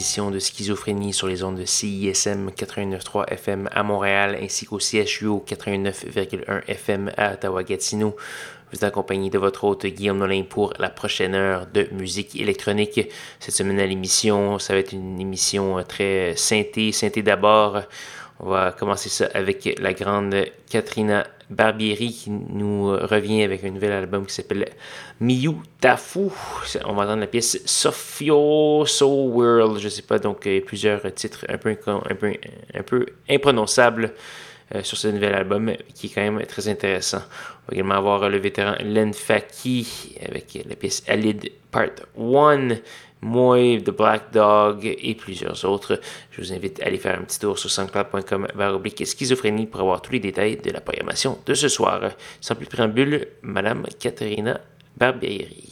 De Schizophrénie sur les ondes de CISM 89.3 FM à Montréal ainsi qu'au CHU 89.1 FM à Ottawa-Gatineau. Vous êtes accompagné de votre hôte Guillaume Nolin pour la prochaine heure de musique électronique. Cette semaine à l'émission, ça va être une émission très synthé, synthé d'abord. On va commencer ça avec la grande Katrina Barbieri qui nous revient avec un nouvel album qui s'appelle Miyu Tafu. On va entendre la pièce Sofio So World. Je sais pas, donc il y a plusieurs titres un peu, un peu, un peu imprononçables euh, sur ce nouvel album qui est quand même très intéressant. On va également avoir le vétéran Len Faki avec la pièce Alid Part 1. Moi, The Black Dog et plusieurs autres. Je vous invite à aller faire un petit tour sur soundcloud.com oblique schizophrénie pour avoir tous les détails de la programmation de ce soir. Sans plus de préambule, Madame Katharina Barbieri.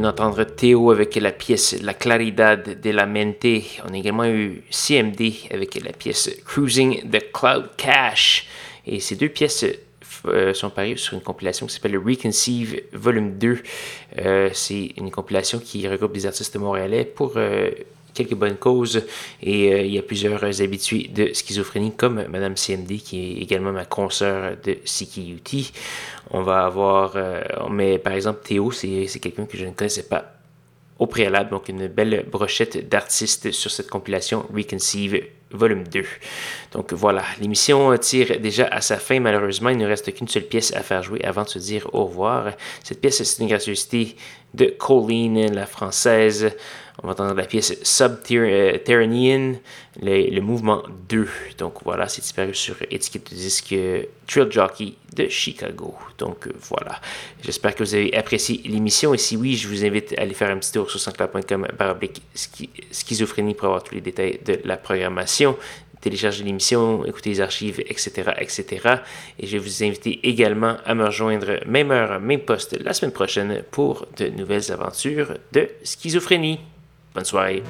D'entendre Théo avec la pièce La Claridad de la Mente. On a également eu CMD avec la pièce Cruising the Cloud Cache. Et ces deux pièces euh, sont parues sur une compilation qui s'appelle Reconceive Volume 2. Euh, c'est une compilation qui regroupe des artistes montréalais pour euh, quelques bonnes causes et il y a plusieurs habitués de schizophrénie comme Madame CMD qui est également ma consoeur de CKUT. On va avoir, euh, mais par exemple, Théo, c'est quelqu'un que je ne connaissais pas au préalable, donc une belle brochette d'artistes sur cette compilation Reconceive volume 2. Donc voilà, l'émission tire déjà à sa fin. Malheureusement, il ne reste qu'une seule pièce à faire jouer avant de se dire au revoir. Cette pièce, c'est une gracieuseté de Colleen, la française. On va entendre la pièce Subterranean, le, le, mouvement 2. Donc voilà, c'est disparu sur étiquette de disque Trill Jockey de Chicago. Donc voilà, j'espère que vous avez apprécié l'émission. Et si oui, je vous invite à aller faire un petit tour sur sanscloud.com schizophrénie pour avoir tous les détails de la programmation télécharger l'émission, écouter les archives, etc., etc. Et je vais vous inviter également à me rejoindre même heure, même poste la semaine prochaine pour de nouvelles aventures de schizophrénie. Bonne soirée.